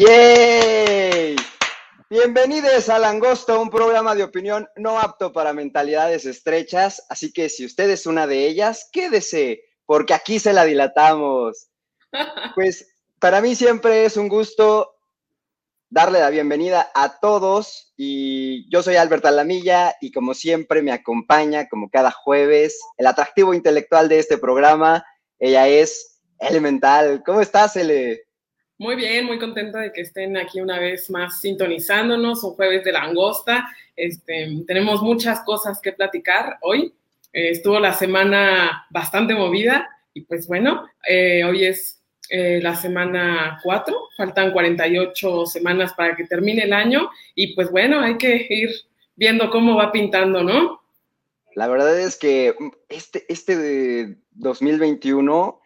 ¡Yay! Bienvenidos a Langosto, un programa de opinión no apto para mentalidades estrechas, así que si usted es una de ellas, quédese, porque aquí se la dilatamos. Pues para mí siempre es un gusto darle la bienvenida a todos y yo soy Albert Alamilla y como siempre me acompaña, como cada jueves, el atractivo intelectual de este programa, ella es Elemental. ¿Cómo estás, Ele? Muy bien, muy contenta de que estén aquí una vez más sintonizándonos, un jueves de langosta. Este, tenemos muchas cosas que platicar hoy. Eh, estuvo la semana bastante movida y pues bueno, eh, hoy es eh, la semana 4, faltan 48 semanas para que termine el año y pues bueno, hay que ir viendo cómo va pintando, ¿no? La verdad es que este, este de 2021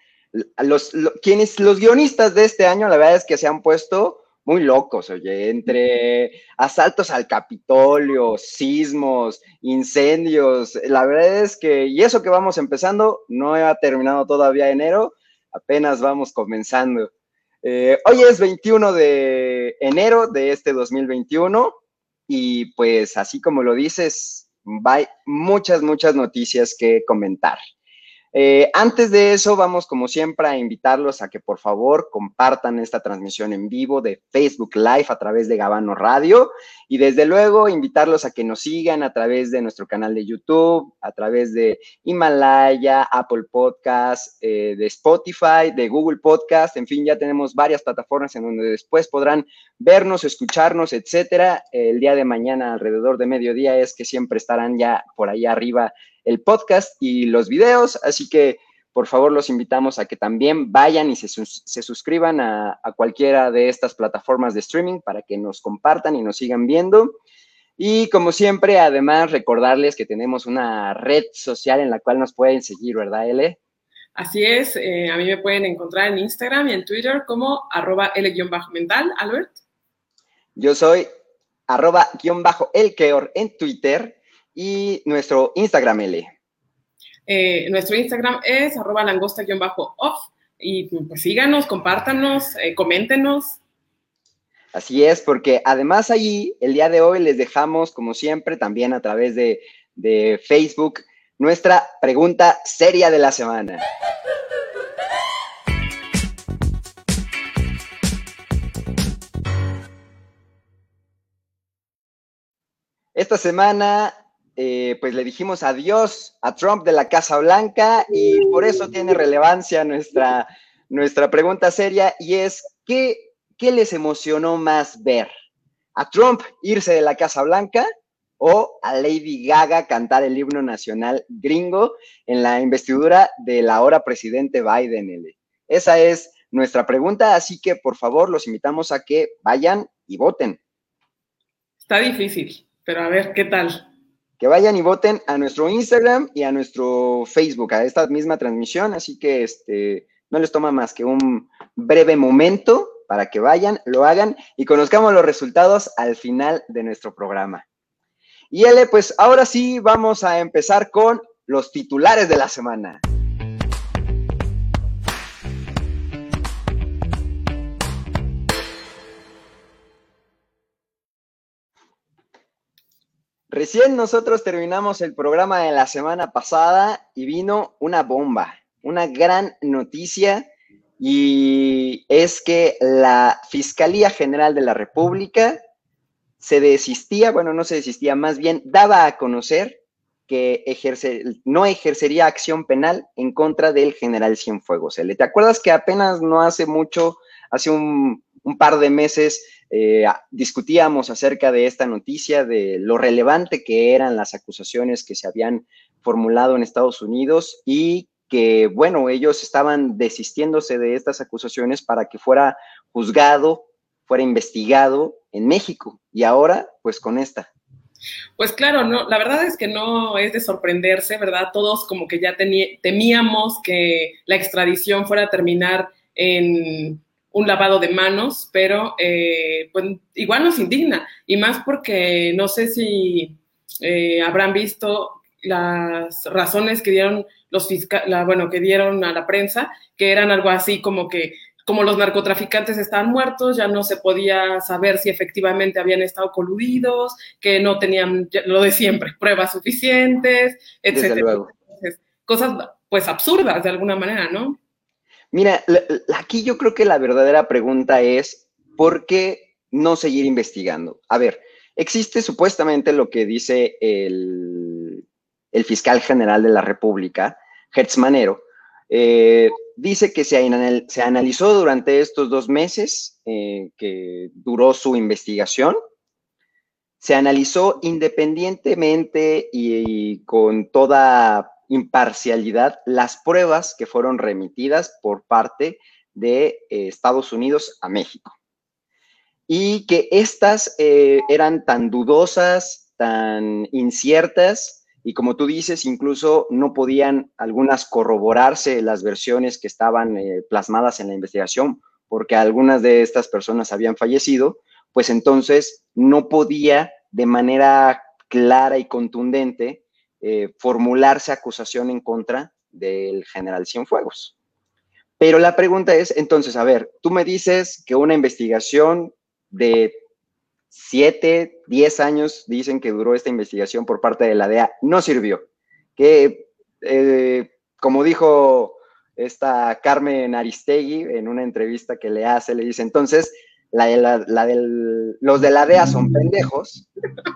los, quienes, los guionistas de este año, la verdad es que se han puesto muy locos, oye, entre asaltos al Capitolio, sismos, incendios, la verdad es que, y eso que vamos empezando, no ha terminado todavía enero, apenas vamos comenzando. Eh, hoy es 21 de enero de este 2021 y pues así como lo dices, hay muchas, muchas noticias que comentar. Eh, antes de eso, vamos como siempre a invitarlos a que por favor compartan esta transmisión en vivo de Facebook Live a través de Gabano Radio y desde luego invitarlos a que nos sigan a través de nuestro canal de YouTube, a través de Himalaya, Apple Podcast, eh, de Spotify, de Google Podcast, en fin, ya tenemos varias plataformas en donde después podrán vernos, escucharnos, etcétera. El día de mañana alrededor de mediodía es que siempre estarán ya por ahí arriba el podcast y los videos, así que por favor los invitamos a que también vayan y se, suscriban a, cualquiera de estas plataformas de streaming para que nos compartan y nos sigan viendo. Y como siempre, además, recordarles que tenemos una red social en la cual nos pueden seguir, ¿verdad, L? Así es, eh, a mí me pueden encontrar en Instagram y en Twitter como arroba L-mental, Albert. Yo soy arroba guion bajo elkeor en Twitter y nuestro Instagram, L. Eh, nuestro Instagram es arroba langosta-off y pues síganos, compártanos, eh, coméntenos. Así es, porque además allí el día de hoy les dejamos, como siempre, también a través de, de Facebook, nuestra pregunta seria de la semana. Esta semana eh, pues le dijimos adiós a Trump de la Casa Blanca y por eso tiene relevancia nuestra, nuestra pregunta seria y es, ¿qué, ¿qué les emocionó más ver? ¿A Trump irse de la Casa Blanca o a Lady Gaga cantar el himno nacional gringo en la investidura del ahora presidente Biden? Esa es nuestra pregunta, así que por favor los invitamos a que vayan y voten. Está difícil, pero a ver, ¿qué tal? Que vayan y voten a nuestro Instagram y a nuestro Facebook, a esta misma transmisión, así que este, no les toma más que un breve momento para que vayan, lo hagan y conozcamos los resultados al final de nuestro programa. Y L, pues ahora sí vamos a empezar con los titulares de la semana. Recién nosotros terminamos el programa de la semana pasada y vino una bomba, una gran noticia y es que la Fiscalía General de la República se desistía, bueno, no se desistía, más bien daba a conocer que no ejercería acción penal en contra del general Cienfuegos. ¿Te acuerdas que apenas no hace mucho, hace un, un par de meses, eh, discutíamos acerca de esta noticia, de lo relevante que eran las acusaciones que se habían formulado en Estados Unidos y que, bueno, ellos estaban desistiéndose de estas acusaciones para que fuera juzgado, fuera investigado en México. Y ahora, pues con esta. Pues claro, no, la verdad es que no es de sorprenderse, ¿verdad? Todos como que ya temíamos que la extradición fuera a terminar en un lavado de manos, pero eh, pues igual nos indigna, y más porque no sé si eh, habrán visto las razones que dieron los fiscales, bueno, que dieron a la prensa, que eran algo así como que como los narcotraficantes estaban muertos, ya no se podía saber si efectivamente habían estado coludidos, que no tenían lo de siempre, pruebas suficientes, etcétera. cosas pues absurdas de alguna manera, ¿no? Mira, aquí yo creo que la verdadera pregunta es, ¿por qué no seguir investigando? A ver, existe supuestamente lo que dice el, fiscal general de la República, Hertz Manero, eh, dice que se, se, analizó durante estos dos meses eh, que duró su investigación, se analizó independientemente y, con toda imparcialidad las pruebas que fueron remitidas por parte de eh, Estados Unidos a México. Y que estas eran tan dudosas, tan inciertas, y como tú dices, incluso no podían algunas corroborarse las versiones que estaban eh, plasmadas en la investigación porque algunas de estas personas habían fallecido, pues entonces no podía de manera clara y contundente eh, formularse acusación en contra del general Cienfuegos. Pero la pregunta es, entonces, a ver, tú me dices que una investigación de siete, diez años dicen que duró esta investigación por parte de la DEA, no sirvió. Que, eh, como dijo esta Carmen Aristegui en una entrevista que le hace, le dice, entonces, la, los de la DEA son pendejos.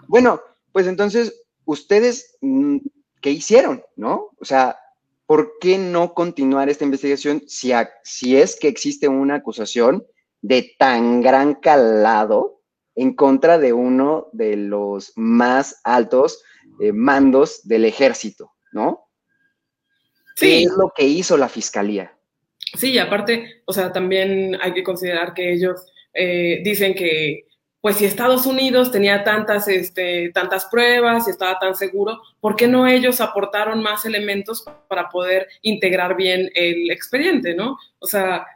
Bueno, pues entonces, ustedes, mm, ¿qué hicieron? ¿No? O sea, ¿por qué no continuar esta investigación si, si es que existe una acusación de tan gran calado en contra de uno de los más altos eh, mandos del ejército, ¿no? Sí. ¿Qué es lo que hizo la fiscalía? Sí, y aparte, o sea, también hay que considerar que ellos eh, dicen que, pues si Estados Unidos tenía tantas, este, tantas pruebas y estaba tan seguro, ¿por qué no ellos aportaron más elementos para poder integrar bien el expediente, ¿no? O sea,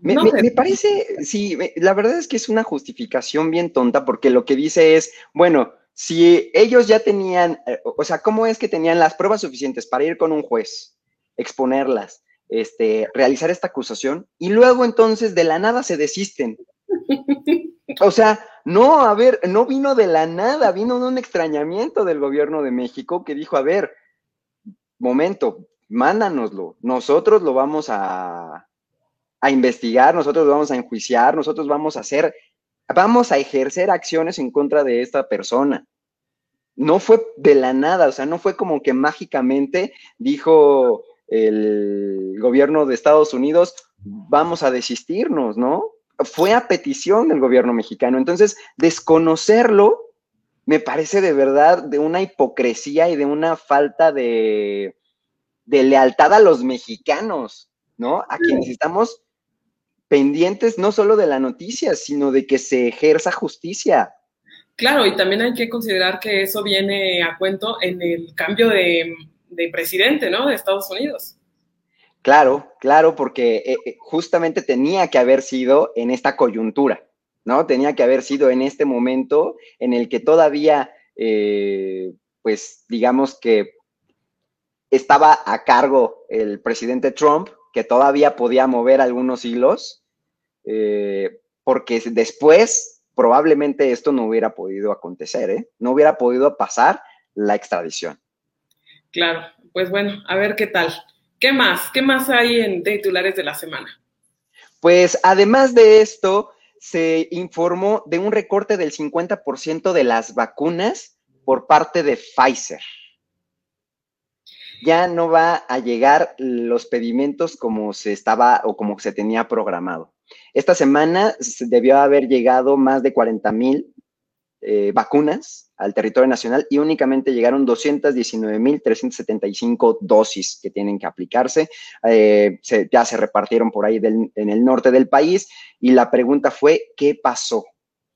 me, parece, sí, la verdad es que es una justificación bien tonta porque lo que dice es, bueno, si ellos ya tenían, eh, o sea, ¿cómo es que tenían las pruebas suficientes para ir con un juez, exponerlas, este, realizar esta acusación y luego entonces de la nada se desisten? O sea, no, a ver, no vino de la nada, vino de un extrañamiento del gobierno de México que dijo, a ver, momento, mándanoslo, nosotros lo vamos a, a investigar, nosotros vamos a enjuiciar, nosotros vamos a hacer, vamos a ejercer acciones en contra de esta persona. No fue de la nada, o sea, no fue como que mágicamente dijo el gobierno de Estados Unidos, vamos a desistirnos, ¿no? Fue a petición del gobierno mexicano. Entonces, desconocerlo me parece de verdad de una hipocresía y de una falta de, de lealtad a los mexicanos, ¿no? A quienes estamos pendientes no solo de la noticia, sino de que se ejerza justicia. Claro, y también hay que considerar que eso viene a cuento en el cambio de, presidente, ¿no? De Estados Unidos. Claro, claro, porque eh, eh, justamente tenía que haber sido en esta coyuntura, ¿no? Tenía que haber sido en este momento en el que todavía, eh, pues digamos que estaba a cargo el presidente Trump, que todavía podía mover algunos hilos, porque después probablemente esto no hubiera podido acontecer, ¿eh? no hubiera podido pasar la extradición. Claro, pues bueno, a ver qué tal. ¿Qué más? ¿Qué más hay en titulares de la semana? Pues además de esto, se informó de un recorte del 50% de las vacunas por parte de Pfizer. Ya no va a llegar los pedimentos como se estaba o como se tenía programado. Esta semana debió haber llegado más de 40 mil eh, vacunas al territorio nacional y únicamente llegaron 219.375 dosis que tienen que aplicarse. Eh, ya se repartieron por ahí en el norte del país y la pregunta fue, ¿qué pasó?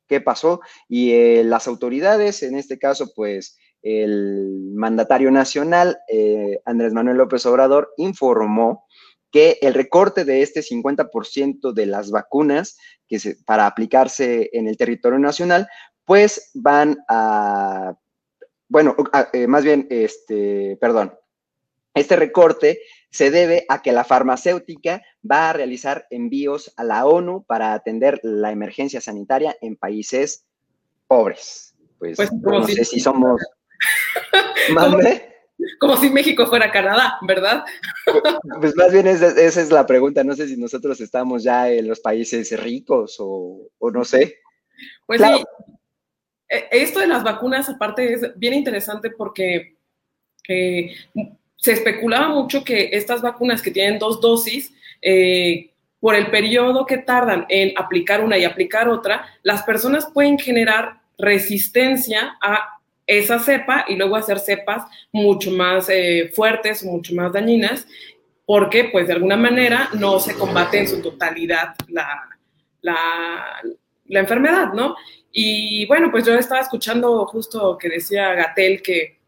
¿Qué pasó? Y eh, las autoridades, en este caso, pues el mandatario nacional, Andrés Manuel López Obrador, informó que el recorte de este 50% de las vacunas que para aplicarse en el territorio nacional, pues van a, bueno, eh, más bien, este, perdón, Este recorte se debe a que la farmacéutica va a realizar envíos a la ONU para atender la emergencia sanitaria en países pobres. Pues, pues no sé si somos... Como si México fuera Canadá, ¿verdad? Pues, pues más bien esa, es la pregunta. No sé si nosotros estamos ya en los países ricos o, no sé. Pues sí, esto de las vacunas aparte es bien interesante porque eh, se especulaba mucho que estas vacunas que tienen dos dosis, eh, por el periodo que tardan en aplicar una y aplicar otra, las personas pueden generar resistencia a esa cepa y luego hacer cepas mucho más eh, fuertes, mucho más dañinas, porque pues de alguna manera no se combate en su totalidad la, la enfermedad, ¿no? Y bueno, pues yo estaba escuchando justo que decía Gatel que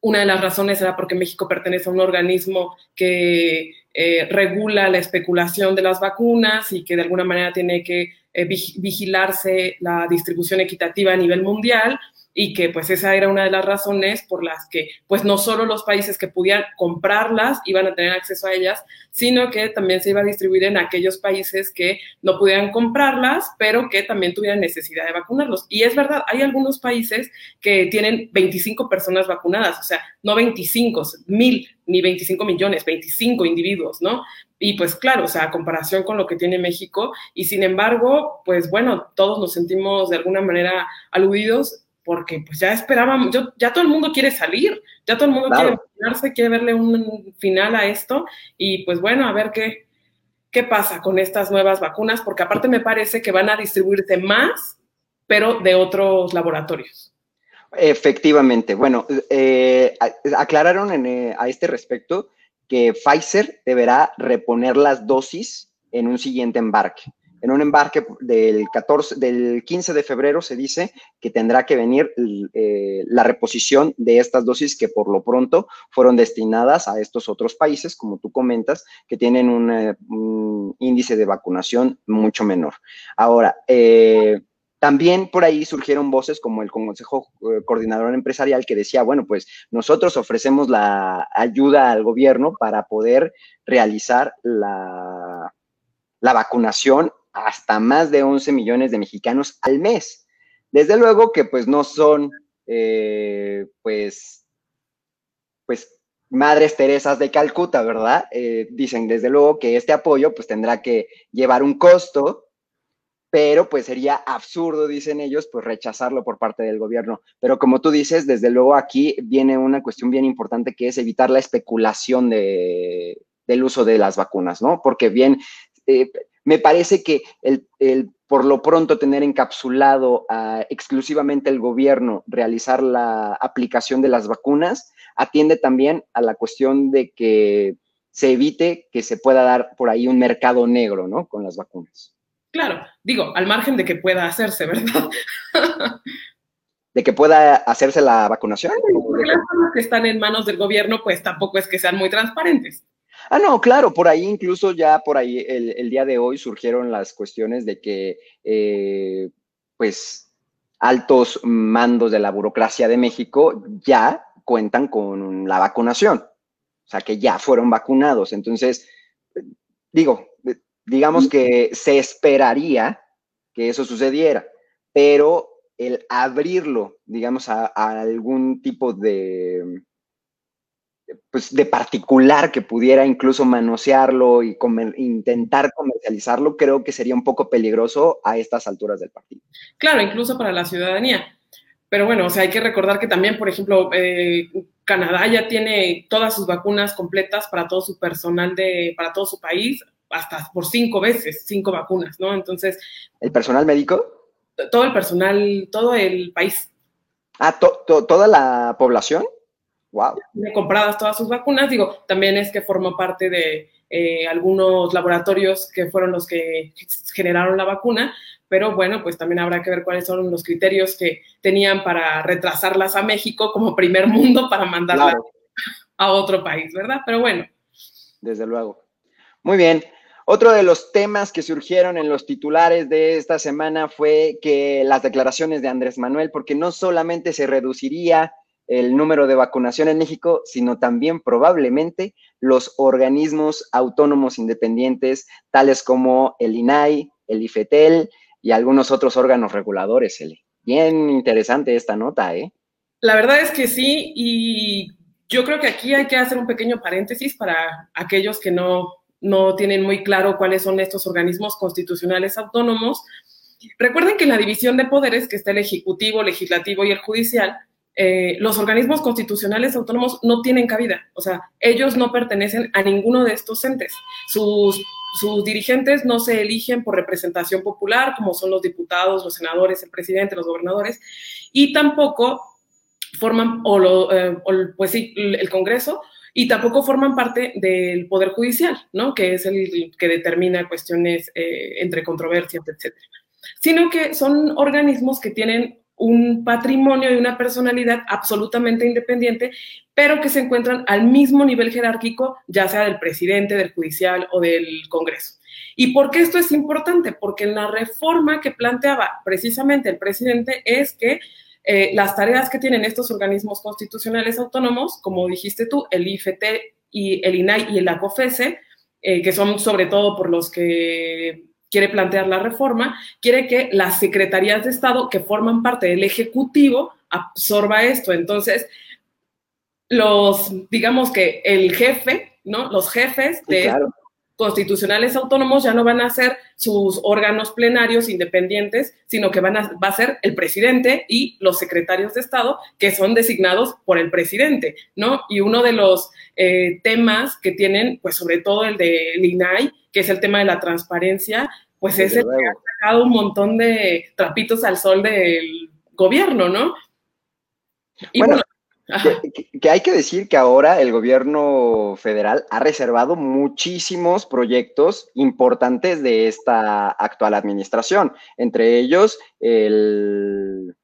una de las razones era porque México pertenece a un organismo que eh, regula la especulación de las vacunas y que de alguna manera tiene que eh, vigilarse la distribución equitativa a nivel mundial y que pues esa era una de las razones por las que pues no solo los países que pudieran comprarlas iban a tener acceso a ellas, sino que también se iba a distribuir en aquellos países que no pudieran comprarlas, pero que también tuvieran necesidad de vacunarlos. Y es verdad, hay algunos países que tienen 25 personas vacunadas, o sea, no 25, mil ni 25 millones, 25 individuos, ¿no? Y pues claro, o sea, a comparación con lo que tiene México, y sin embargo, pues bueno, todos nos sentimos de alguna manera aludidos porque pues ya esperábamos, yo, ya todo el mundo quiere salir, ya todo el mundo quiere vacunarse, quiere verle un final a esto y pues bueno, a ver qué, qué pasa con estas nuevas vacunas, porque aparte me parece que van a distribuirse más, pero de otros laboratorios. Efectivamente, bueno, eh, aclararon eh, a este respecto que Pfizer deberá reponer las dosis en un siguiente embarque en un embarque del, 14, del 15 de febrero se dice que tendrá que venir eh, la reposición de estas dosis que por lo pronto fueron destinadas a estos otros países, como tú comentas, que tienen un, eh, índice de vacunación mucho menor. Ahora, eh, también por ahí surgieron voces como el Consejo Coordinador Empresarial que decía, bueno, pues nosotros ofrecemos la ayuda al gobierno para poder realizar la, la vacunación hasta más de 11 millones de mexicanos al mes. Desde luego que pues no son, eh, pues, pues, madres Teresas de Calcuta, ¿verdad? Eh, dicen desde luego que este apoyo pues tendrá que llevar un costo, pero pues sería absurdo, dicen ellos, pues rechazarlo por parte del gobierno. Pero como tú dices, desde luego aquí viene una cuestión bien importante que es evitar la especulación de, del uso de las vacunas, ¿no? Porque bien, eh, me parece que el, por lo pronto tener encapsulado exclusivamente el gobierno realizar la aplicación de las vacunas atiende también a la cuestión de que se evite que se pueda dar por ahí un mercado negro, ¿no? Con las vacunas. Claro, digo, al margen de que pueda hacerse, ¿verdad? de que pueda hacerse la vacunación. Porque las cosas que están en manos del gobierno, pues tampoco es que sean muy transparentes. Ah, no, claro, por ahí incluso ya por ahí el, día de hoy surgieron las cuestiones de que, eh, pues, altos mandos de la burocracia de México ya cuentan con la vacunación, o sea, que ya fueron vacunados. Entonces, digo, digamos que se esperaría que eso sucediera, pero el abrirlo, digamos, a algún tipo de pues, de particular que pudiera incluso manosearlo y intentar comercializarlo, creo que sería un poco peligroso a estas alturas del partido. Claro, incluso para la ciudadanía. Pero bueno, o sea, hay que recordar que también, por ejemplo, eh, Canadá ya tiene todas sus vacunas completas para todo su personal de, para todo su país, hasta por cinco veces, cinco vacunas, ¿no? Entonces. ¿El personal médico? Todo el personal, todo el país. Ah, ¿toda la población? Wow. compradas todas sus vacunas. Digo, también es que formó parte de eh, algunos laboratorios que fueron los que generaron la vacuna, pero bueno, pues también habrá que ver cuáles son los criterios que tenían para retrasarlas a México como primer mundo para mandarlas a otro país, ¿verdad? Pero bueno. Desde luego. Muy bien. Otro de los temas que surgieron en los titulares de esta semana fue que las declaraciones de Andrés Manuel, porque no solamente se reduciría el número de vacunación en México, sino también probablemente los organismos autónomos independientes, tales como el INAI, el IFETEL y algunos otros órganos reguladores. Bien interesante esta nota, ¿eh? La verdad es que sí, y yo creo que aquí hay que hacer un pequeño paréntesis para aquellos que no, no tienen muy claro cuáles son estos organismos constitucionales autónomos. Recuerden que la división de poderes, que está el Ejecutivo, Legislativo y el Judicial, eh, los organismos constitucionales autónomos no tienen cabida, o sea, ellos no pertenecen a ninguno de estos entes. Sus, sus dirigentes no se eligen por representación popular, como son los diputados, los senadores, el presidente, los gobernadores, y tampoco forman, o, lo, eh, pues sí, el Congreso, y tampoco forman parte del Poder Judicial, ¿no? Que es el que determina cuestiones eh, entre controversias, etcétera. Sino que son organismos que tienen un patrimonio y una personalidad absolutamente independiente, pero que se encuentran al mismo nivel jerárquico, ya sea del presidente, del judicial o del Congreso. ¿Y por qué esto es importante? Porque en la reforma que planteaba precisamente el presidente es que eh, las tareas que tienen estos organismos constitucionales autónomos, como dijiste tú, el IFT y el INAI y el ACOFESE, eh, que son sobre todo por los que quiere plantear la reforma, quiere que las secretarías de Estado que forman parte del Ejecutivo absorba esto. Entonces, los, digamos que el jefe, ¿no? Los jefes de constitucionales autónomos ya no van a ser sus órganos plenarios independientes, sino que van a, va a ser el presidente y los secretarios de Estado que son designados por el presidente, ¿no? Y uno de los eh, temas que tienen, pues sobre todo el de INAI, que es el tema de la transparencia, pues es el que ha sacado un montón de trapitos al sol del gobierno, ¿no? Y bueno, que, hay que decir que ahora el gobierno federal ha reservado muchísimos proyectos importantes de esta actual administración, entre ellos el,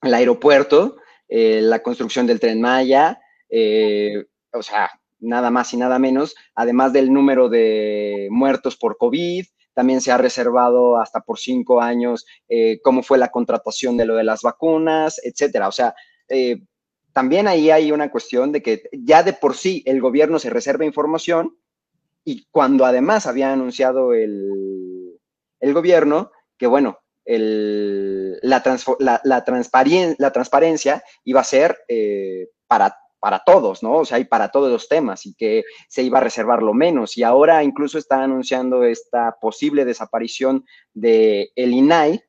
el aeropuerto, eh, la construcción del tren Maya, eh, o sea, nada más y nada menos, además del número de muertos por COVID, también se ha reservado hasta por cinco años eh, cómo fue la contratación de lo de las vacunas, etcétera. O sea, eh, también ahí hay una cuestión de que ya de por sí el gobierno se reserva información y cuando además había anunciado el, el gobierno que, bueno, el, la, la, la, transparencia iba a ser eh, para para todos, ¿no? O sea, y para todos los temas y que se iba a reservar lo menos. Y ahora incluso está anunciando esta posible desaparición de el INAI,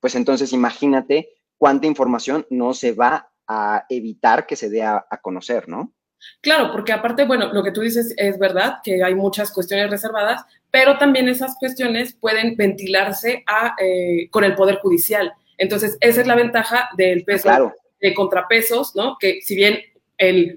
pues entonces imagínate cuánta información no se va a evitar que se dé a, conocer, ¿no? Claro, porque aparte, bueno, lo que tú dices es verdad, que hay muchas cuestiones reservadas, pero también esas cuestiones pueden ventilarse a, eh, con el Poder Judicial. Entonces, esa es la ventaja del peso de contrapesos, ¿no? Que si bien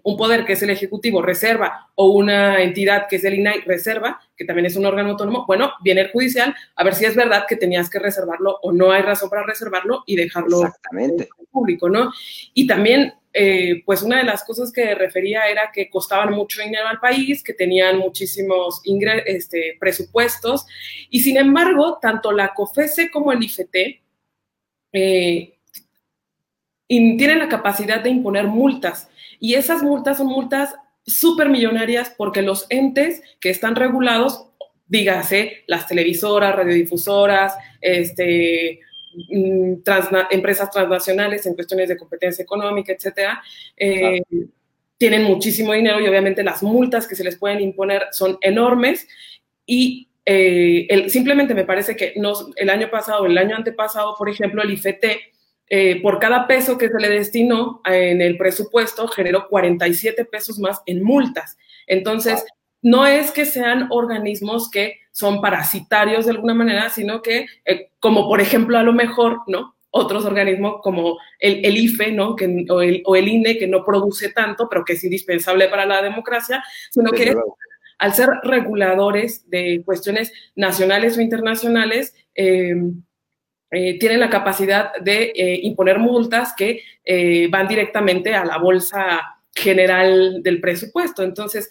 un poder que es el Ejecutivo reserva o una entidad que es el INAI reserva, que también es un órgano autónomo, bueno, viene el judicial a ver si es verdad que tenías que reservarlo o no hay razón para reservarlo y dejarlo Exactamente. público, ¿no? Y también, eh, pues una de las cosas que refería era que costaban mucho dinero al país, que tenían muchísimos este, presupuestos y sin embargo, tanto la COFESE como el IFT eh, tienen la capacidad de imponer multas y esas multas son multas súper millonarias porque los entes que están regulados, dígase, las televisoras, radiodifusoras, este, mm, empresas transnacionales en cuestiones de competencia económica, etcétera, eh, tienen muchísimo dinero y obviamente las multas que se les pueden imponer son enormes. Y eh, simplemente me parece que el año pasado, el año antepasado, por ejemplo, el IFT eh, por cada peso que se le destinó en el presupuesto, generó 47 pesos más en multas. Entonces, no es que sean organismos que son parasitarios de alguna manera, sino que, eh, como por ejemplo, a lo mejor, ¿no? Otros organismos como el, IFE, ¿no? Que, o, el, INE, que no produce tanto, pero que es indispensable para la democracia, sino que al ser reguladores de cuestiones nacionales o internacionales, eh, eh, tienen la capacidad de eh, imponer multas que eh, van directamente a la bolsa general del presupuesto. Entonces,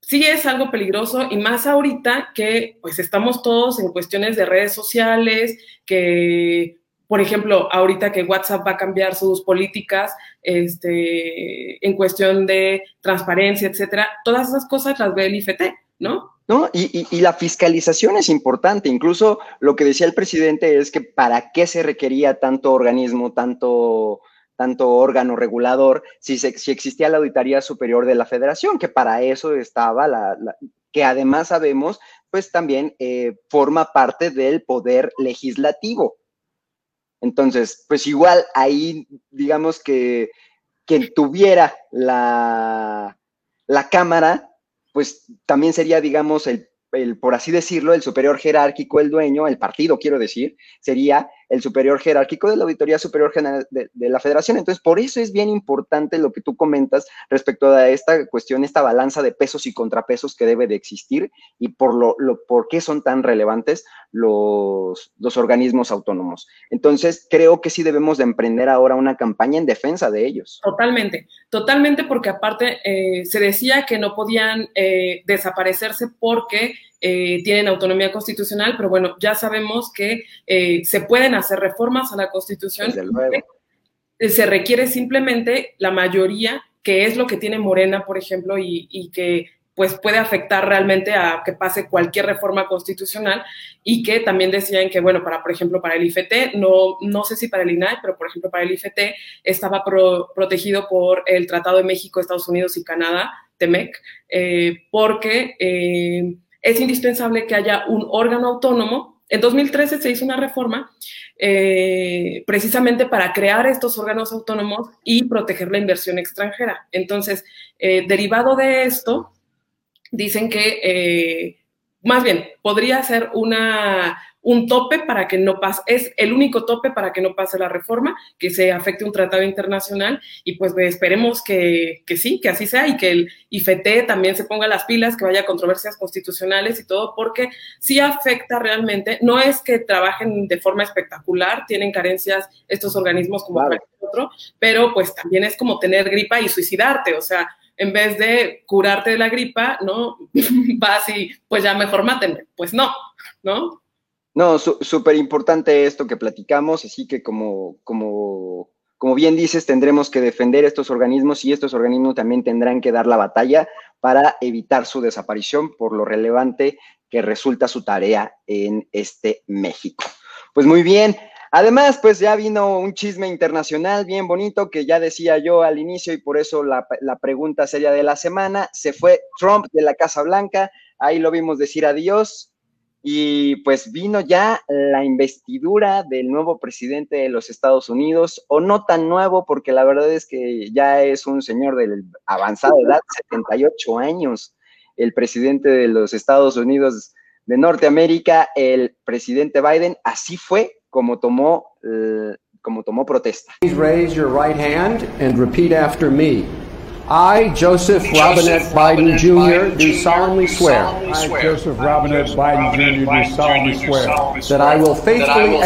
sí es algo peligroso y más ahorita que pues estamos todos en cuestiones de redes sociales, que por ejemplo, ahorita que WhatsApp va a cambiar sus políticas este, en cuestión de transparencia, etcétera, todas esas cosas las ve el IFT, ¿no? ¿No? Y, la fiscalización es importante. Incluso lo que decía el presidente es que para qué se requería tanto organismo, tanto, tanto órgano regulador, si, si existía la Auditoría Superior de la Federación, que para eso estaba la, que además sabemos, pues también eh, forma parte del poder legislativo. Entonces, pues igual ahí, digamos que quien tuviera la, la Cámara pues también sería, digamos, el, por así decirlo, el superior jerárquico, el dueño, el partido, quiero decir, sería el superior jerárquico de la Auditoría Superior General de, la Federación. Entonces, por eso es bien importante lo que tú comentas respecto a esta cuestión, esta balanza de pesos y contrapesos que debe de existir y por, lo, por qué son tan relevantes los, los organismos autónomos. Entonces, creo que sí debemos de emprender ahora una campaña en defensa de ellos. Totalmente, totalmente, porque aparte eh, se decía que no podían eh, desaparecerse porque eh, tienen autonomía constitucional, pero bueno, ya sabemos que eh, se pueden hacer reformas a la Constitución. Se requiere simplemente la mayoría, que es lo que tiene Morena, por ejemplo, y, que pues puede afectar realmente a que pase cualquier reforma constitucional y que también decían que, bueno, para, por ejemplo, para el IFT, no, no sé si para el INAI, pero por ejemplo para el IFT estaba protegido por el Tratado de México, Estados Unidos y Canadá, TEMEC, eh, porque es indispensable que haya un órgano autónomo. En 2013 se hizo una reforma eh, precisamente para crear estos órganos autónomos y proteger la inversión extranjera. Entonces, eh, derivado de esto, dicen que, eh, más bien, podría ser una, un tope para que no pase, es el único tope para que no pase la reforma, que se afecte un tratado internacional y pues esperemos que, que, sí, que así sea y que el IFT también se ponga las pilas, que vaya a controversias constitucionales y todo, porque sí afecta realmente, no es que trabajen de forma espectacular, tienen carencias estos organismos como cualquier otro, pero pues también es como tener gripa y suicidarte, o sea, en vez de curarte de la gripa, ¿no? Vas y pues ya mejor mátenme. Pues no, ¿no? No, súper importante esto que platicamos, así que como, como, como bien dices, tendremos que defender estos organismos y estos organismos también tendrán que dar la batalla para evitar su desaparición por lo relevante que resulta su tarea en este México. Pues muy bien. Además, pues ya vino un chisme internacional bien bonito que ya decía yo al inicio y por eso la, la pregunta seria de la semana. Se fue Trump de la Casa Blanca, ahí lo vimos decir adiós, y pues vino ya la investidura del nuevo presidente de los Estados Unidos, o no tan nuevo, porque la verdad es que ya es un señor de avanzada edad, 78 años, el presidente de los Estados Unidos de Norteamérica, el presidente Biden, así fue como tomó, eh, como tomó protesta. raise your right hand and repeat after me. I, Joseph Robinette Biden Jr., do solemnly swear. I, Joseph Robinette Biden Jr., do solemnly swear. That I will faithfully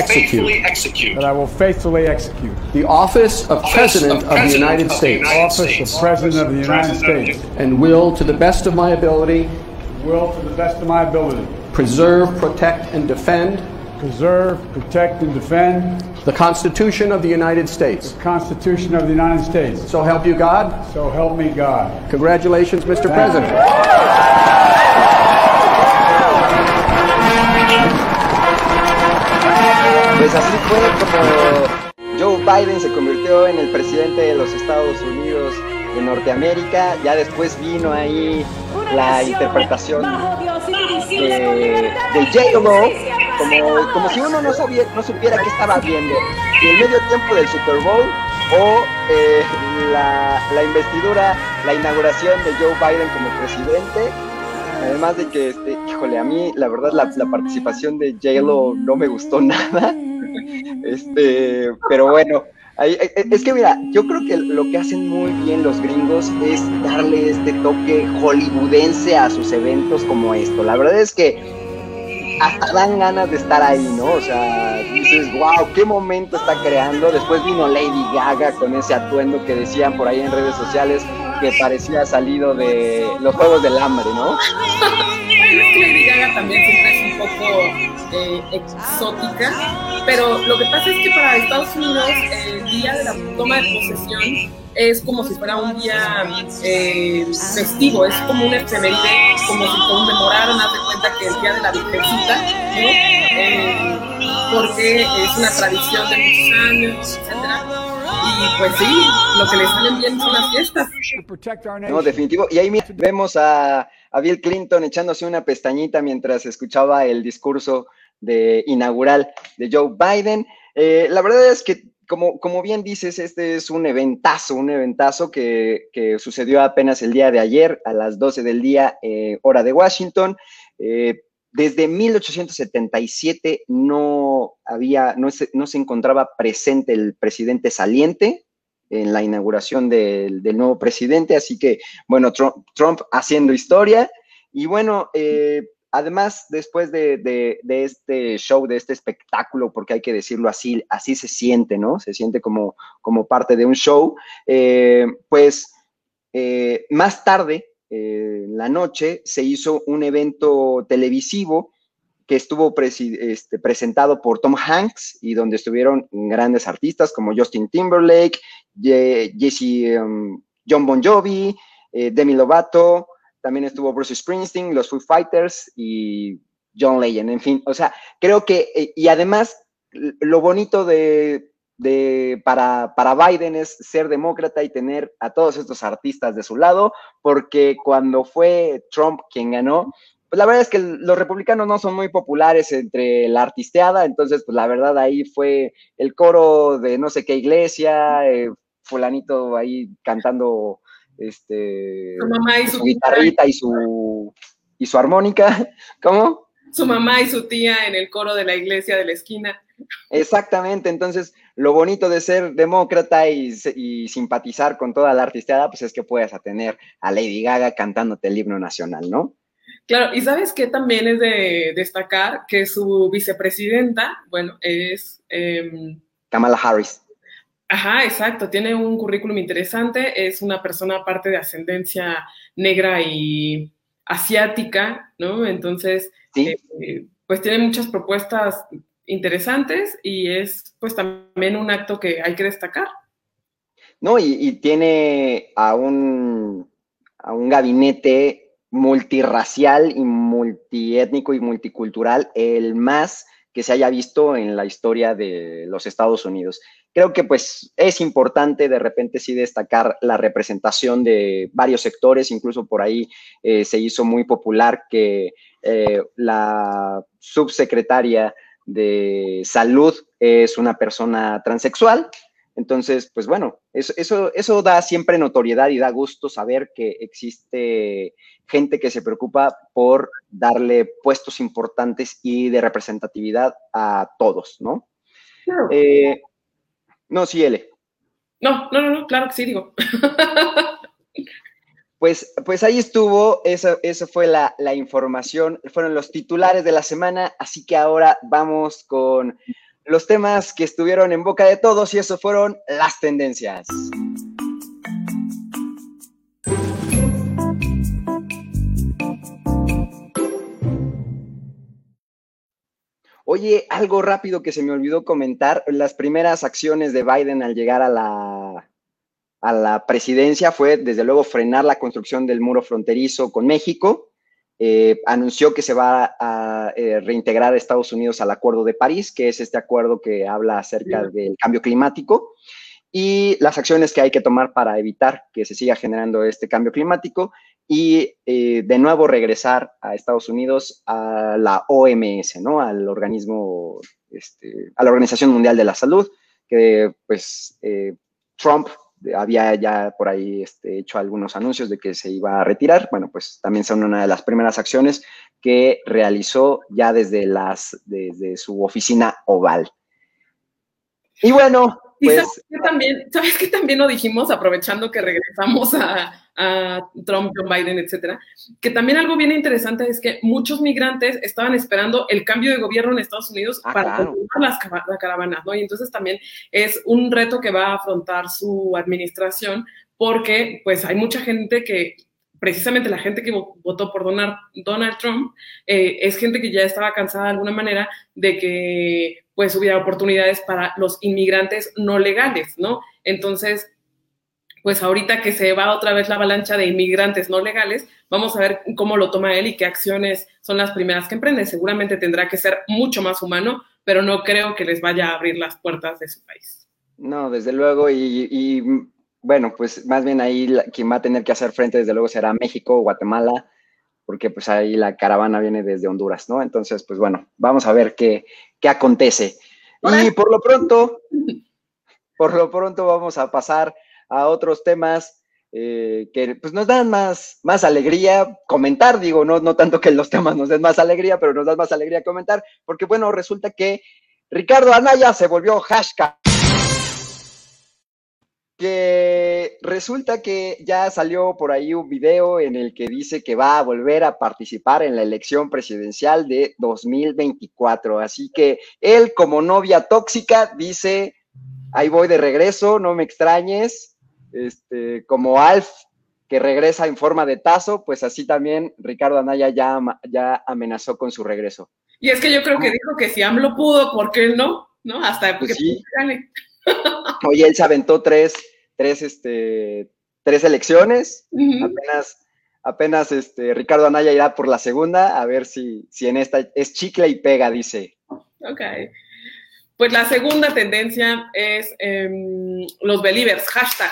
execute. That I will faithfully execute. The office of President of the United States. Office of President of the United States. And will, to the best of my ability. Will, to the best of my ability. Preserve, protect, and defend. Preserve, protect, and defend the Constitution of the United States. The Constitution of the United States. So help you God. So help me God. Congratulations, Mr. President. Pues así fue como Joe Biden se convirtió en el presidente de los Estados Unidos de Norteamérica. Ya después vino ahí la interpretación de, de J-Lo como, como si uno no, supiera qué estaba viendo. Y el medio tiempo del Super Bowl o eh, la, investidura, la inauguración de Joe Biden como presidente. Además de que, este, híjole, a mí la verdad la, participación de J-Lo no me gustó nada. Este, pero bueno, es que mira, yo creo que lo que hacen muy bien los gringos es darle este toque hollywoodense a sus eventos como esto. La verdad es que hasta dan ganas de estar ahí, ¿no? O sea, dices, wow, qué momento está creando. Después vino Lady Gaga con ese atuendo que decían por ahí en redes sociales que parecía salido de los Juegos del Hambre, ¿no? Lady Gaga también siempre es un poco eh, exótica, pero lo que pasa es que para Estados Unidos el día de la toma de posesión es como si fuera un día eh, festivo, es como un efeméride, como si conmemoraran, haz de cuenta que el día de la Virgencita, ¿no? Eh, porque es una tradición de muchos años, etcétera. Y pues sí, lo que le salen bien son las fiestas. No, definitivo. Y ahí vemos a, a Bill Clinton echándose una pestañita mientras escuchaba el discurso de inaugural de Joe Biden. Eh, la verdad es que, como, como, bien dices, este es un eventazo, un eventazo que, que, sucedió apenas el día de ayer a las 12 del día, eh, hora de Washington. Eh, desde 1877 no había, no se, no se, encontraba presente el presidente saliente en la inauguración del, del nuevo presidente, así que, bueno, Trump, Trump haciendo historia. Y bueno, eh, además, después de, este show, de este espectáculo, porque hay que decirlo así, así se siente, ¿no? Se siente como, parte de un show, eh, pues eh, más tarde, eh, la noche, se hizo un evento televisivo que estuvo este, presentado por Tom Hanks y donde estuvieron grandes artistas como Justin Timberlake, Jesse, um, John Bon Jovi, eh, Demi Lovato, también estuvo Bruce Springsteen, los Foo Fighters y John Legend, en fin, o sea, creo que, eh, y además, lo bonito de, para, para Biden es ser demócrata y tener a todos estos artistas de su lado, porque cuando fue Trump quien ganó, pues la verdad es que los republicanos no son muy populares entre la artisteada, entonces pues la verdad ahí fue el coro de no sé qué iglesia, eh, fulanito ahí cantando este su, mamá y su, su guitarrita y su y su armónica, ¿cómo? Su mamá y su tía en el coro de la iglesia de la esquina. Exactamente, entonces lo bonito de ser demócrata y, y, simpatizar con toda la artisteada, pues es que puedes tener a Lady Gaga cantándote el himno nacional, ¿no? Claro, y sabes que también es de destacar que su vicepresidenta, bueno, es... Eh, Kamala Harris. Ajá, exacto, tiene un currículum interesante, es una persona aparte de ascendencia negra y asiática, ¿no? Entonces, ¿Sí? eh, pues tiene muchas propuestas interesantes y es pues también un acto que hay que destacar. No, y, y tiene a un, a un gabinete multirracial y multiétnico y multicultural, el más que se haya visto en la historia de los Estados Unidos. Creo que pues es importante de repente sí destacar la representación de varios sectores, incluso por ahí eh, se hizo muy popular que eh, la subsecretaria de salud es una persona transexual, entonces, pues bueno, eso, eso, eso, da siempre notoriedad y da gusto saber que existe gente que se preocupa por darle puestos importantes y de representatividad a todos, ¿no? Claro. Eh, no, sí, L. No, no, no, no, claro que sí, digo. Pues, pues ahí estuvo, eso, eso fue la, la información, fueron los titulares de la semana, así que ahora vamos con los temas que estuvieron en boca de todos y eso fueron las tendencias. Oye, algo rápido que se me olvidó comentar, las primeras acciones de Biden al llegar a la, a la presidencia fue, desde luego, frenar la construcción del muro fronterizo con México, eh, anunció que se va a eh, reintegrar a Estados Unidos al Acuerdo de París, que es este acuerdo que habla acerca del cambio climático. Y las acciones que hay que tomar para evitar que se siga generando este cambio climático y eh, de nuevo regresar a Estados Unidos a la OMS, ¿no? Al organismo, este, a la Organización Mundial de la Salud, que pues eh, Trump había ya por ahí este, hecho algunos anuncios de que se iba a retirar. Bueno, pues también son una de las primeras acciones que realizó ya desde, las, desde su oficina oval. Y bueno, pues... ¿sabes, que también, ¿Sabes que también lo dijimos, aprovechando que regresamos a, a Trump, Joe Biden, etcétera? Que también algo bien interesante es que muchos migrantes estaban esperando el cambio de gobierno en Estados Unidos Ah, para claro. continuar las, las caravanas, ¿no? Y entonces también es un reto que va a afrontar su administración porque pues hay mucha gente que precisamente la gente que votó por Donald, Trump eh, es gente que ya estaba cansada de alguna manera de que pues hubiera oportunidades para los inmigrantes no legales, ¿no? Entonces, pues ahorita que se va otra vez la avalancha de inmigrantes no legales, vamos a ver cómo lo toma él y qué acciones son las primeras que emprende. Seguramente tendrá que ser mucho más humano, pero no creo que les vaya a abrir las puertas de su país. No, desde luego, y, bueno, pues más bien ahí quien va a tener que hacer frente, desde luego, será México o Guatemala, porque pues ahí la caravana viene desde Honduras, ¿no? Entonces, pues bueno, vamos a ver qué, qué acontece. Y por lo pronto, por lo pronto vamos a pasar a otros temas eh, que pues nos dan más, más alegría comentar, digo, no, no tanto que los temas nos den más alegría, pero nos dan más alegría comentar, porque bueno, resulta que Ricardo Anaya se volvió hashtag que resulta que ya salió por ahí un video en el que dice que va a volver a participar en la elección presidencial de 2024. Así que él como novia tóxica dice, ahí voy de regreso, no me extrañes. Este, como Alf que regresa en forma de tazo, pues así también Ricardo Anaya ya, ya amenazó con su regreso. Y es que yo creo que dijo que si AMLO pudo, ¿por qué no? ¿No? Hasta pues que gane. Oye, él se aventó tres, tres, este, tres elecciones. Apenas, apenas este, Ricardo Anaya irá por la segunda, a ver si, si en esta es chicle y pega, dice. Ok. Pues la segunda tendencia es em, los believers, hashtag.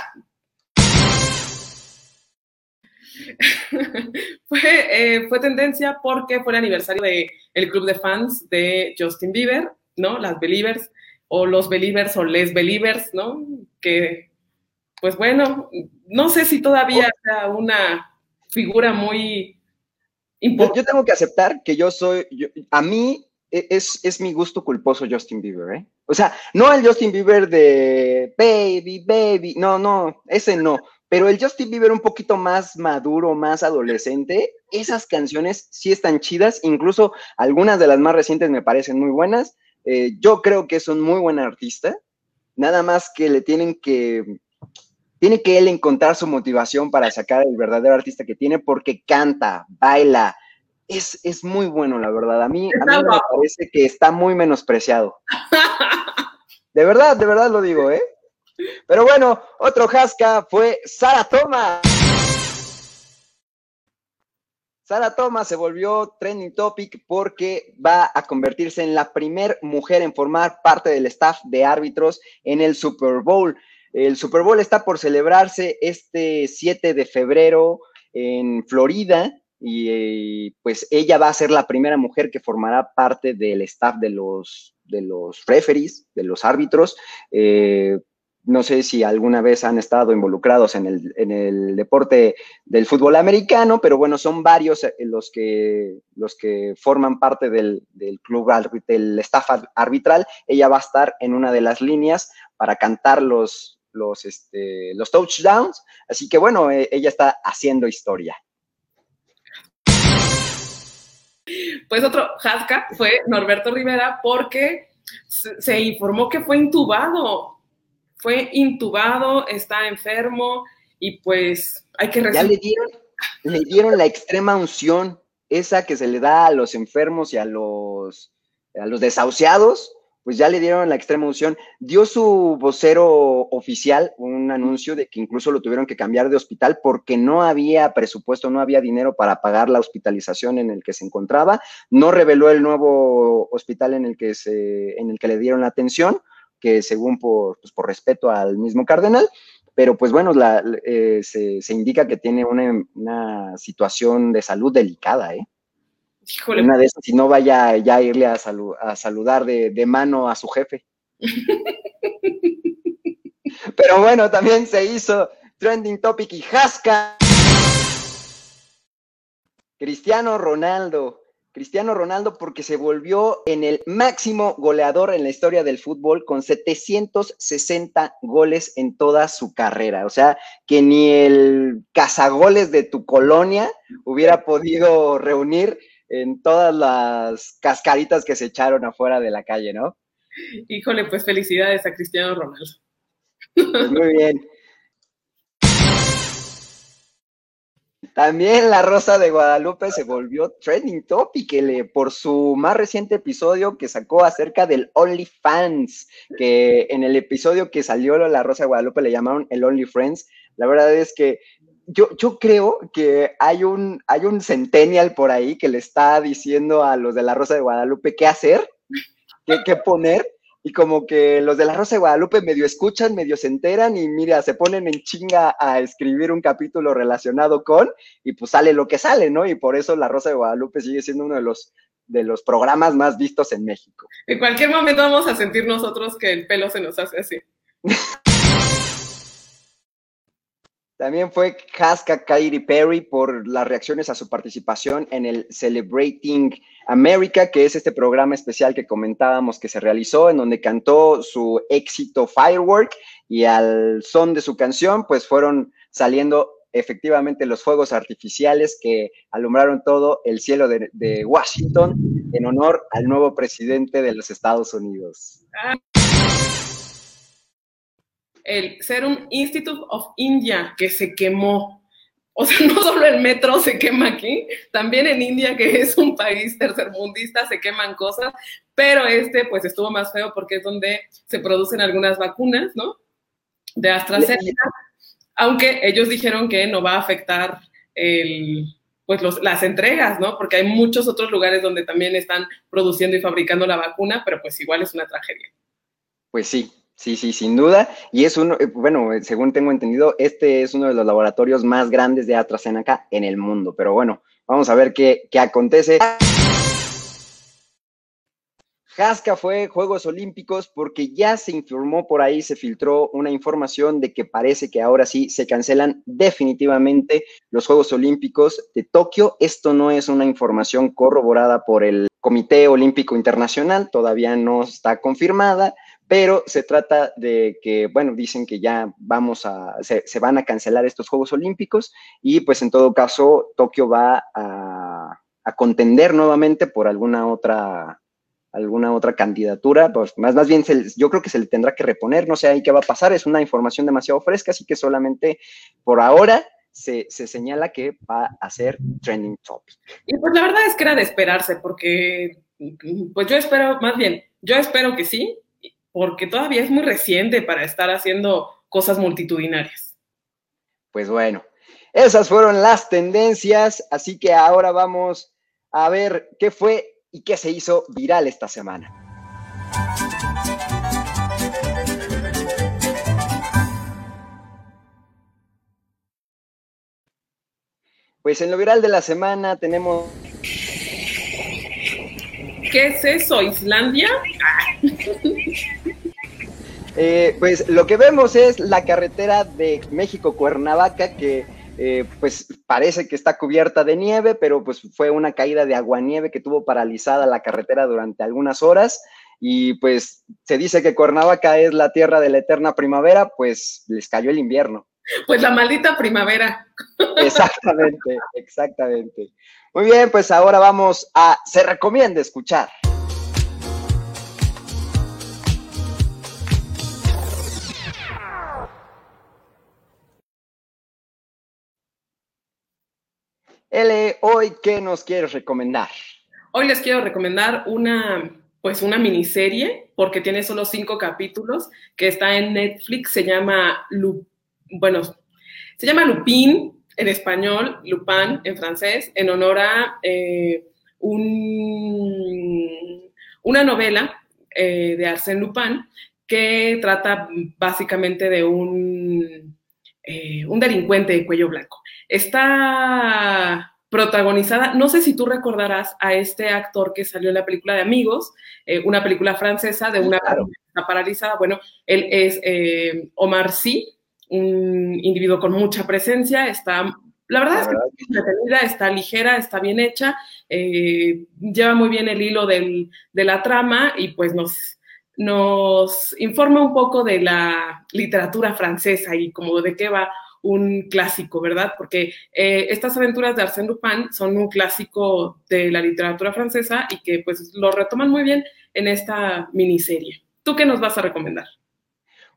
fue, eh, fue tendencia porque fue el aniversario del el club de fans de Justin Bieber, ¿no? Las believers o los believers o les believers, ¿no? Que, pues bueno, no sé si todavía sea una figura muy importante. Yo, tengo que aceptar que yo soy, a mí e, es, es, mi gusto culposo Justin Bieber, ¿eh? O sea, no el Justin Bieber de baby, baby, no, no, ese no, pero el Justin Bieber un poquito más maduro, más adolescente, esas canciones sí están chidas, incluso algunas de las más recientes me parecen muy buenas, eh, yo creo que es un muy buen artista, nada más que le tienen que, tiene que él encontrar su motivación para sacar el verdadero artista que tiene porque canta, baila, es, es muy bueno, la verdad. A mí, a mí me parece que está muy menospreciado. De verdad, de verdad lo digo, ¿eh? Pero bueno, otro jasca fue Sara Thomas. Sara Thomas se volvió trending topic porque va a convertirse en la primer mujer en formar parte del staff de árbitros en el Super Bowl. El Super Bowl está por celebrarse este 7 de febrero en Florida y pues ella va a ser la primera mujer que formará parte del staff de los, de los referees, de los árbitros. Eh, no sé si alguna vez han estado involucrados en el, deporte del fútbol americano, pero bueno, son varios eh, los que, los que forman parte del, club, del staff arbitral. Ella va a estar en una de las líneas para cantar los, los, este, los touchdowns. Así que bueno, eh, ella está haciendo historia. Pues otro jasca fue Norberto Rivera porque se informó que fue intubado fue intubado, está enfermo y pues hay que recibir. Ya le dieron, le dieron la extrema unción, esa que se le da a los enfermos y a los, a los desahuciados, pues ya le dieron la extrema unción. Dio su vocero oficial un anuncio de que incluso lo tuvieron que cambiar de hospital porque no había presupuesto, no había dinero para pagar la hospitalización en el que se encontraba. No reveló el nuevo hospital en el que, se, en el que le dieron la atención que según por, pues, por respeto al mismo cardenal, pero pues bueno, la, eh, se, indica que tiene una, una, situación de salud delicada, ¿eh? Híjole. Una de esas, si no vaya ya a irle a, a saludar de, de, mano a su jefe. pero bueno, también se hizo trending topic y jasca. Cristiano Ronaldo Cristiano Ronaldo porque se volvió en el máximo goleador en la historia del fútbol con 760 goles en toda su carrera. O sea, que ni el cazagoles de tu colonia hubiera podido reunir en todas las cascaritas que se echaron afuera de la calle, ¿no? Híjole, pues felicidades a Cristiano Ronaldo. Pues muy bien. También La Rosa de Guadalupe se volvió trending topic por su más reciente episodio que sacó acerca del OnlyFans, que en el episodio que salió La Rosa de Guadalupe le llamaron el OnlyFriends. La verdad es que yo, yo creo que hay un, hay un centennial por ahí que le está diciendo a los de La Rosa de Guadalupe qué hacer, qué, qué poner y como que los de la Rosa de Guadalupe medio escuchan, medio se enteran y mira, se ponen en chinga a escribir un capítulo relacionado con y pues sale lo que sale, ¿no? Y por eso la Rosa de Guadalupe sigue siendo uno de los de los programas más vistos en México. En cualquier momento vamos a sentir nosotros que el pelo se nos hace así. También fue Casca Katy Perry por las reacciones a su participación en el Celebrating America, que es este programa especial que comentábamos que se realizó, en donde cantó su éxito Firework y al son de su canción, pues fueron saliendo efectivamente los fuegos artificiales que alumbraron todo el cielo de, Washington en honor al nuevo presidente de los Estados Unidos. Ah el Serum Institute of India, que se quemó. O sea, no solo el metro se quema aquí, también en India, que es un país tercermundista, se queman cosas, pero este pues estuvo más feo porque es donde se producen algunas vacunas, ¿no? De AstraZeneca, aunque ellos dijeron que no va a afectar el, pues las entregas, ¿no? Porque hay muchos otros lugares donde también están produciendo y fabricando la vacuna, pero pues igual es una tragedia. Pues sí, Sí, sí, sin duda. Y es uno, eh, bueno, según tengo entendido, este es uno de los laboratorios más grandes de AstraZeneca en el mundo. Pero bueno, vamos a ver qué, qué acontece. Jasca fue Juegos Olímpicos porque ya se informó por ahí, se filtró una información de que parece que ahora sí se cancelan definitivamente los Juegos Olímpicos de Tokio. Esto no es una información corroborada por el Comité Olímpico Internacional, todavía no está confirmada, pero se trata de que, bueno, dicen que ya vamos a, se, van a cancelar estos Juegos Olímpicos y pues en todo caso Tokio va a, contender nuevamente por alguna otra alguna otra candidatura, pues más, más bien yo creo que se le tendrá que reponer, no sé ahí qué va a pasar, es una información demasiado fresca, así que solamente por ahora se, se, señala que va a ser trending topic. Y pues la verdad es que era de esperarse, porque pues yo espero, más bien, yo espero que sí, porque todavía es muy reciente para estar haciendo cosas multitudinarias. Pues bueno, esas fueron las tendencias, así que ahora vamos a ver qué fue y qué se hizo viral esta semana. Pues en lo viral de la semana tenemos... ¿Qué es eso? ¿Islandia? Eh, pues lo que vemos es la carretera de México-Cuernavaca que eh, pues parece que está cubierta de nieve, pero pues fue una caída de aguanieve que tuvo paralizada la carretera durante algunas horas y pues se dice que Cuernavaca es la tierra de la eterna primavera, pues les cayó el invierno. Pues la maldita primavera. Exactamente, exactamente. Muy bien, pues ahora vamos a, se recomienda escuchar. L, hoy, ¿qué nos quieres recomendar? Hoy les quiero recomendar una, pues una miniserie, porque tiene solo cinco capítulos, que está en Netflix, se llama, bueno, se llama Lupin en español, Lupin en francés, en honor a eh, un, una novela eh, de Arsène Lupin que trata básicamente de un, eh, un delincuente de cuello blanco. Está protagonizada, no sé si tú recordarás a este actor que salió en la película de Amigos, eh, una película francesa de una claro. paralizada. Bueno, él es eh, Omar Sy, un individuo con mucha presencia, está, la verdad es que está entretenida, está ligera, está bien hecha, lleva muy bien el hilo del, de la trama y pues nos, nos informa un poco de la literatura francesa y como de qué va un clásico, ¿verdad? Porque eh, estas aventuras de Arsène Lupin son un clásico de la literatura francesa y que pues lo retoman muy bien en esta miniserie. ¿Tú qué nos vas a recomendar?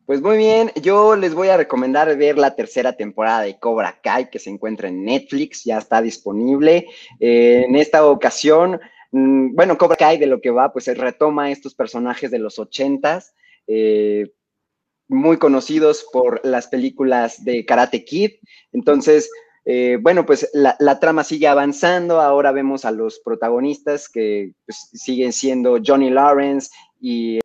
Pues muy bien, yo les voy a recomendar ver la tercera temporada de Cobra Kai que se encuentra en Netflix, ya está disponible. Eh, en esta ocasión, bueno, Cobra Kai de lo que va, pues se retoma estos personajes de los ochentas, eh, muy conocidos por las películas de Karate Kid. Entonces, eh, bueno, pues la, trama sigue avanzando. Ahora vemos a los protagonistas que pues, siguen siendo Johnny Lawrence y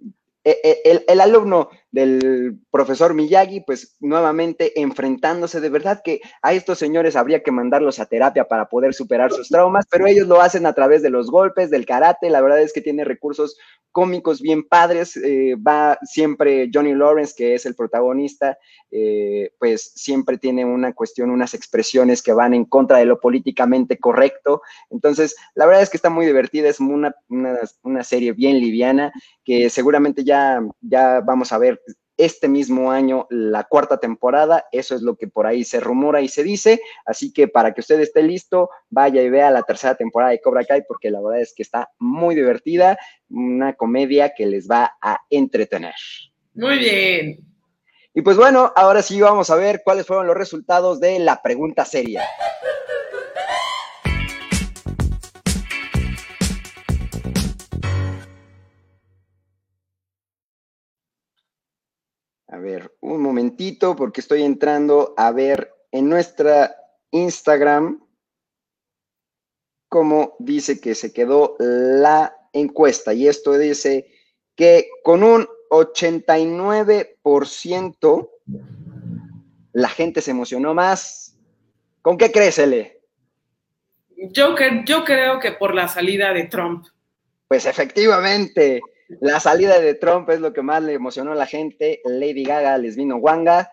e, e, el, alumno del profesor Miyagi, pues nuevamente enfrentándose, de verdad que a estos señores habría que mandarlos a terapia para poder superar sus traumas, pero ellos lo hacen a través de los golpes, del karate, la verdad es que tiene recursos cómicos bien padres, eh, va siempre Johnny Lawrence, que es el protagonista, eh, pues siempre tiene una cuestión, unas expresiones que van en contra de lo políticamente correcto, entonces la verdad es que está muy divertida, es una, una, una serie bien liviana, que seguramente ya, ya vamos a ver este mismo año la cuarta temporada, eso es lo que por ahí se rumora y se dice, así que para que usted esté listo, vaya y vea la tercera temporada de Cobra Kai porque la verdad es que está muy divertida, una comedia que les va a entretener. Muy bien. Y pues bueno, ahora sí vamos a ver cuáles fueron los resultados de la pregunta seria. Momentito porque estoy entrando a ver en nuestra Instagram cómo dice que se quedó la encuesta. Y esto dice que con un 89% la gente se emocionó más. ¿Con qué crees, Ele? Yo, que, yo creo que por la salida de Trump. Pues efectivamente, la salida de Trump es lo que más le emocionó a la gente. Lady Gaga les vino guanga.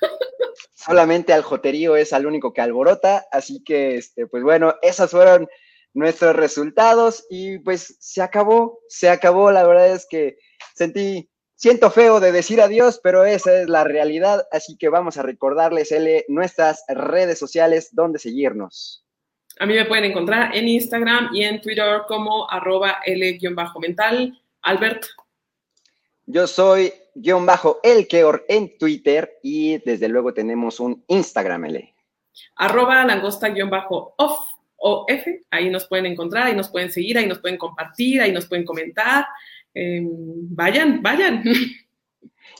Solamente al joterío es al único que alborota. Así que, este, pues bueno, esos fueron nuestros resultados y pues se acabó, se acabó. La verdad es que sentí, siento feo de decir adiós, pero esa es la realidad. Así que vamos a recordarles, L, nuestras redes sociales donde seguirnos. A mí me pueden encontrar en Instagram y en Twitter como arroba L-mental. Albert. Yo soy guion bajo Elkeor en Twitter y desde luego tenemos un Instagram, L. Arroba langosta guion bajo off o F, ahí nos pueden encontrar, ahí nos pueden seguir, ahí nos pueden compartir, ahí nos pueden comentar. Eh, vayan, vayan.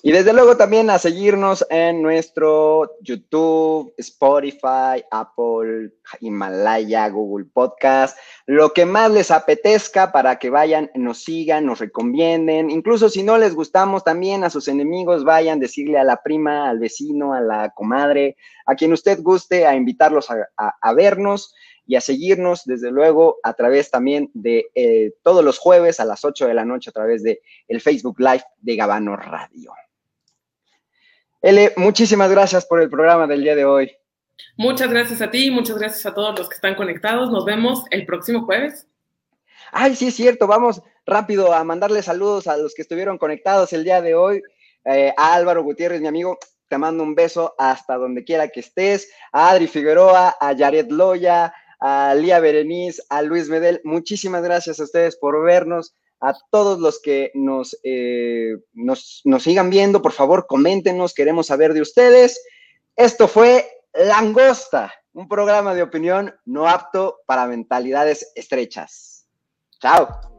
Y desde luego también a seguirnos en nuestro YouTube, Spotify, Apple, Himalaya, Google Podcast, lo que más les apetezca para que vayan, nos sigan, nos recomienden. Incluso si no les gustamos, también a sus enemigos vayan, decirle a la prima, al vecino, a la comadre, a quien usted guste, a invitarlos a, vernos y a seguirnos, desde luego, a través también de eh, todos los jueves a las 8 de la noche a través de el Facebook Live de Gabano Radio. Ele, muchísimas gracias por el programa del día de hoy. Muchas gracias a ti, muchas gracias a todos los que están conectados. Nos vemos el próximo jueves. Ay, sí es cierto, vamos rápido a mandarle saludos a los que estuvieron conectados el día de hoy. Eh, a Álvaro Gutiérrez, mi amigo, te mando un beso hasta donde quiera que estés. A Adri Figueroa, a Jared Loya, a Lía Berenice, a Luis Medel, muchísimas gracias a ustedes por vernos a todos los que nos, eh, nos, nos sigan viendo, por favor, coméntenos, queremos saber de ustedes. Esto fue Langosta, un programa de opinión no apto para mentalidades estrechas. Chao.